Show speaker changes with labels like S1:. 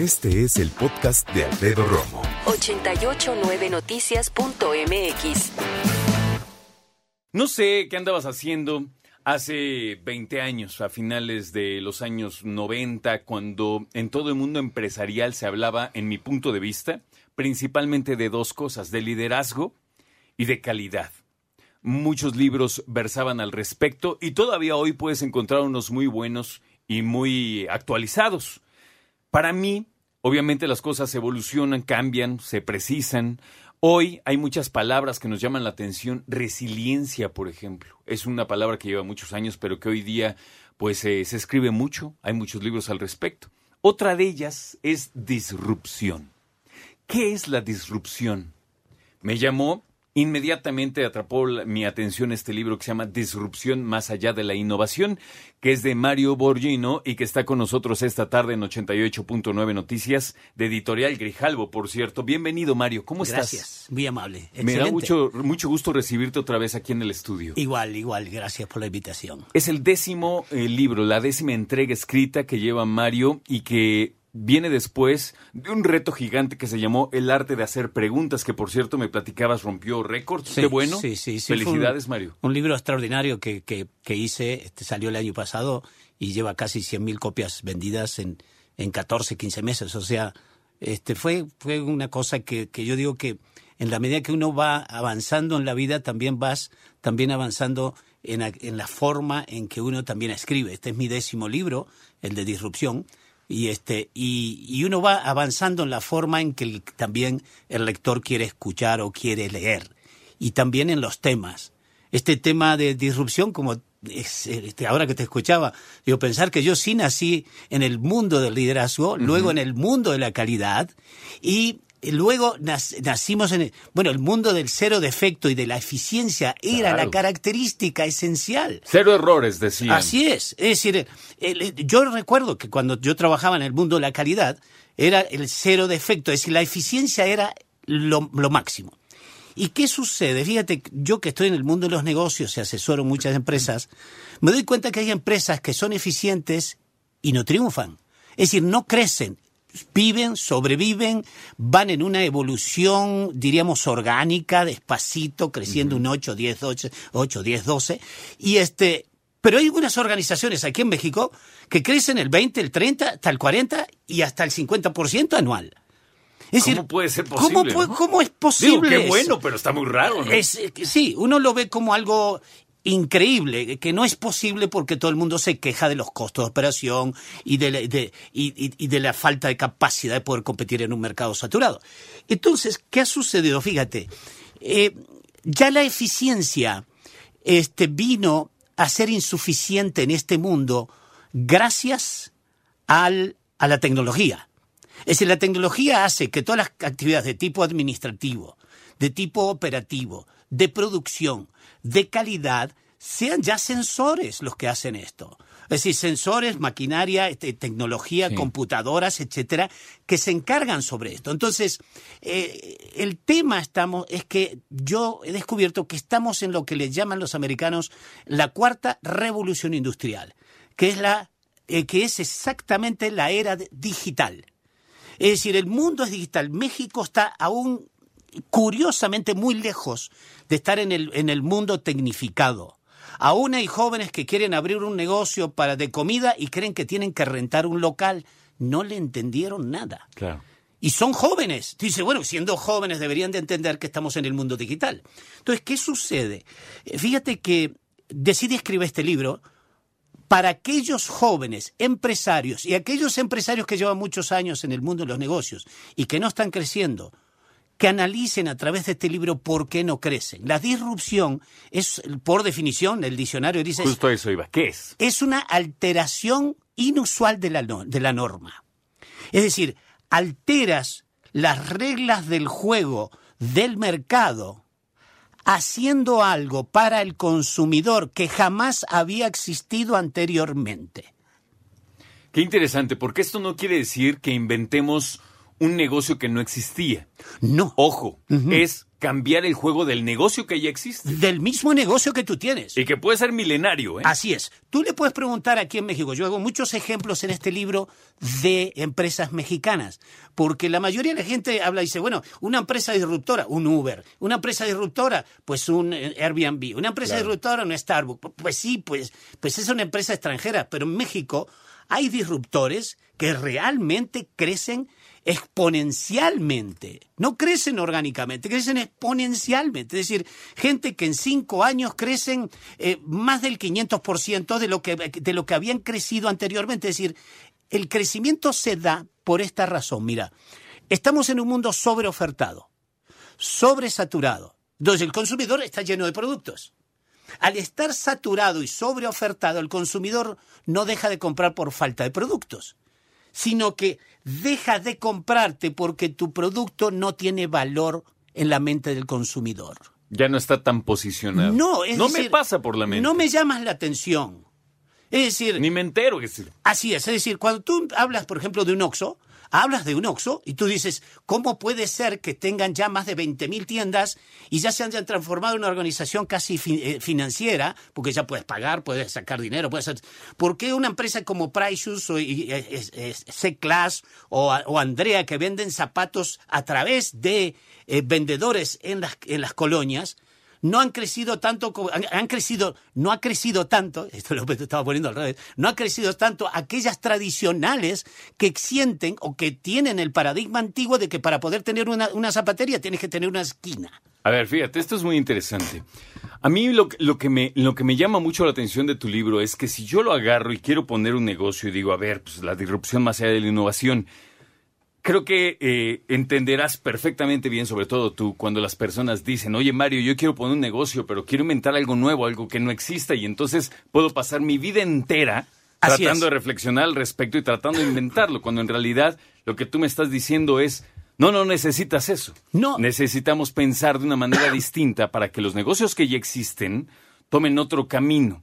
S1: Este es el podcast de Alfredo Romo.
S2: 889noticias.mx.
S3: No sé qué andabas haciendo hace 20 años, a finales de los años 90, cuando en todo el mundo empresarial se hablaba, en mi punto de vista, principalmente de dos cosas, de liderazgo y de calidad. Muchos libros versaban al respecto y todavía hoy puedes encontrar unos muy buenos y muy actualizados. Para mí, obviamente las cosas evolucionan, cambian, se precisan. Hoy hay muchas palabras que nos llaman la atención. Resiliencia, por ejemplo, es una palabra que lleva muchos años, pero que hoy día pues eh, se escribe mucho, hay muchos libros al respecto. Otra de ellas es disrupción. ¿Qué es la disrupción? Me llamó Inmediatamente atrapó mi atención este libro que se llama Disrupción más allá de la innovación, que es de Mario Borgino y que está con nosotros esta tarde en 88.9 Noticias de Editorial Grijalvo, por cierto. Bienvenido, Mario. ¿Cómo estás?
S4: Gracias, muy amable.
S3: Me da mucho, mucho gusto recibirte otra vez aquí en el estudio.
S4: Igual, igual, gracias por la invitación.
S3: Es el décimo eh, libro, la décima entrega escrita que lleva Mario y que viene después de un reto gigante que se llamó El arte de hacer preguntas, que por cierto me platicabas rompió récords. Qué bueno.
S4: Sí, sí,
S3: Felicidades, Mario.
S4: Un libro extraordinario que, que, que, hice, este salió el año pasado y lleva casi 100.000 copias vendidas en, en 14, 15 meses. O sea, este fue, fue una cosa que, que yo digo que en la medida que uno va avanzando en la vida, también vas también avanzando en, en la forma en que uno también escribe. Este es mi décimo libro, el de disrupción y este y, y, uno va avanzando en la forma en que también el lector quiere escuchar o quiere leer y también en los temas. Este tema de disrupción como este, ahora que te escuchaba digo pensar que yo sí nací en el mundo del liderazgo luego en el mundo de la calidad y luego nacimos en el, bueno, el mundo del cero defecto y de la eficiencia era la característica esencial.
S3: Cero errores, decía.
S4: Así es. Es decir, yo recuerdo que cuando yo trabajaba en el mundo de la calidad, era el cero defecto, es decir, la eficiencia era lo, lo máximo. ¿Y qué sucede? Fíjate, yo que estoy en el mundo de los negocios y asesoro muchas empresas, me doy cuenta que hay empresas que son eficientes y no triunfan. Es decir, no crecen viven, sobreviven, van en una evolución, diríamos, orgánica, despacito, creciendo un 8, 10, 12, 8, 10, 12. Y este, pero hay algunas organizaciones aquí en México que crecen el 20, el 30, hasta el 40 y hasta el 50% anual.
S3: Es ¿Cómo puede ser posible?
S4: ¿cómo, ¿cómo, es posible?
S3: Digo, qué bueno, pero está muy raro, ¿no?
S4: Es, sí, uno lo ve como algo increíble, que no es posible porque todo el mundo se queja de los costos de operación y de, la, y de la falta de capacidad de poder competir en un mercado saturado. Entonces, ¿qué ha sucedido? Fíjate, eh, ya la eficiencia este, vino a ser insuficiente en este mundo gracias al, a la tecnología. Es decir, la tecnología hace que todas las actividades de tipo administrativo, de tipo operativo, de producción, de calidad, sean ya sensores los que hacen esto. Es decir, sensores, maquinaria, este, tecnología, computadoras, etcétera, que se encargan sobre esto. Entonces, eh, el tema estamos, es que yo he descubierto que estamos en lo que le llaman los americanos la cuarta revolución industrial, que es la, eh, que es exactamente la era digital. Es decir, el mundo es digital. México está aún curiosamente muy lejos de estar en el, en el mundo tecnificado. Aún hay jóvenes que quieren abrir un negocio para de comida y creen que tienen que rentar un local. No le entendieron nada.
S3: Claro.
S4: Y son jóvenes. Dice, bueno, siendo jóvenes deberían de entender que estamos en el mundo digital. Entonces, ¿qué sucede? Eh, fíjate que decidí escribir este libro para aquellos jóvenes empresarios y aquellos empresarios que llevan muchos años en el mundo de los negocios y que no están creciendo que analicen a través de este libro por qué no crecen. La disrupción es, por definición, el diccionario dice...
S3: Justo eso iba. ¿Qué es?
S4: Es una alteración inusual de la, de la norma. Es decir, alteras las reglas del juego del mercado haciendo algo para el consumidor que jamás había existido anteriormente.
S3: Qué interesante, porque esto no quiere decir que inventemos un negocio que no existía.
S4: No.
S3: Ojo, es cambiar el juego del negocio que ya existe.
S4: Del mismo negocio que tú tienes.
S3: Y que puede ser milenario, ¿eh?
S4: Así es. Tú le puedes preguntar aquí en México. Yo hago muchos ejemplos en este libro de empresas mexicanas. Porque la mayoría de la gente habla y dice, bueno, una empresa disruptora, un Uber. Una empresa disruptora, pues un eh, Airbnb. Una empresa disruptora, un Starbucks. Pues sí, pues, pues es una empresa extranjera. Pero en México hay disruptores que realmente crecen exponencialmente. No crecen orgánicamente, crecen exponencialmente. Es decir, gente que en cinco años crecen eh, más del 500% de lo, que, de lo que habían crecido anteriormente. Es decir, el crecimiento se da por esta razón. Mira, estamos en un mundo sobreofertado, sobresaturado. Entonces el consumidor está lleno de productos. Al estar saturado y sobreofertado, el consumidor no deja de comprar por falta de productos sino que deja de comprarte porque tu producto no tiene valor en la mente del consumidor.
S3: Ya no está tan posicionado.
S4: No, es
S3: no
S4: decir,
S3: me pasa por la mente.
S4: No me llamas la atención. Es decir,
S3: ni me entero. Es decir.
S4: Así es, es decir, cuando tú hablas, por ejemplo, de un Oxxo, hablas de un Oxxo y tú dices, ¿cómo puede ser que tengan ya más de 20.000 tiendas y ya se hayan transformado en una organización casi eh, financiera? Porque ya puedes pagar, puedes sacar dinero, puedes hacer... ¿Por qué una empresa como Precious o C-Class o, Andrea que venden zapatos a través de eh, vendedores en las colonias no han crecido tanto, han, han, crecido, no ha crecido tanto, esto lo estaba poniendo al revés, no ha crecido tanto aquellas tradicionales que sienten o que tienen el paradigma antiguo de que para poder tener una, una zapatería tienes que tener una esquina.
S3: A ver, fíjate, esto es muy interesante. A mí lo, lo, que me, lo que me llama mucho la atención de tu libro es que si yo lo agarro y quiero poner un negocio y digo, a ver, pues la disrupción más allá de la innovación, creo que eh, entenderás perfectamente bien, sobre todo tú, cuando las personas dicen, oye Mario, yo quiero poner un negocio, pero quiero inventar algo nuevo, algo que no exista, y entonces puedo pasar mi vida entera
S4: Así
S3: tratando
S4: es.
S3: de reflexionar al respecto y tratando de inventarlo, cuando en realidad lo que tú me estás diciendo es, no, no necesitas eso.
S4: No.
S3: Necesitamos pensar de una manera distinta para que los negocios que ya existen tomen otro camino.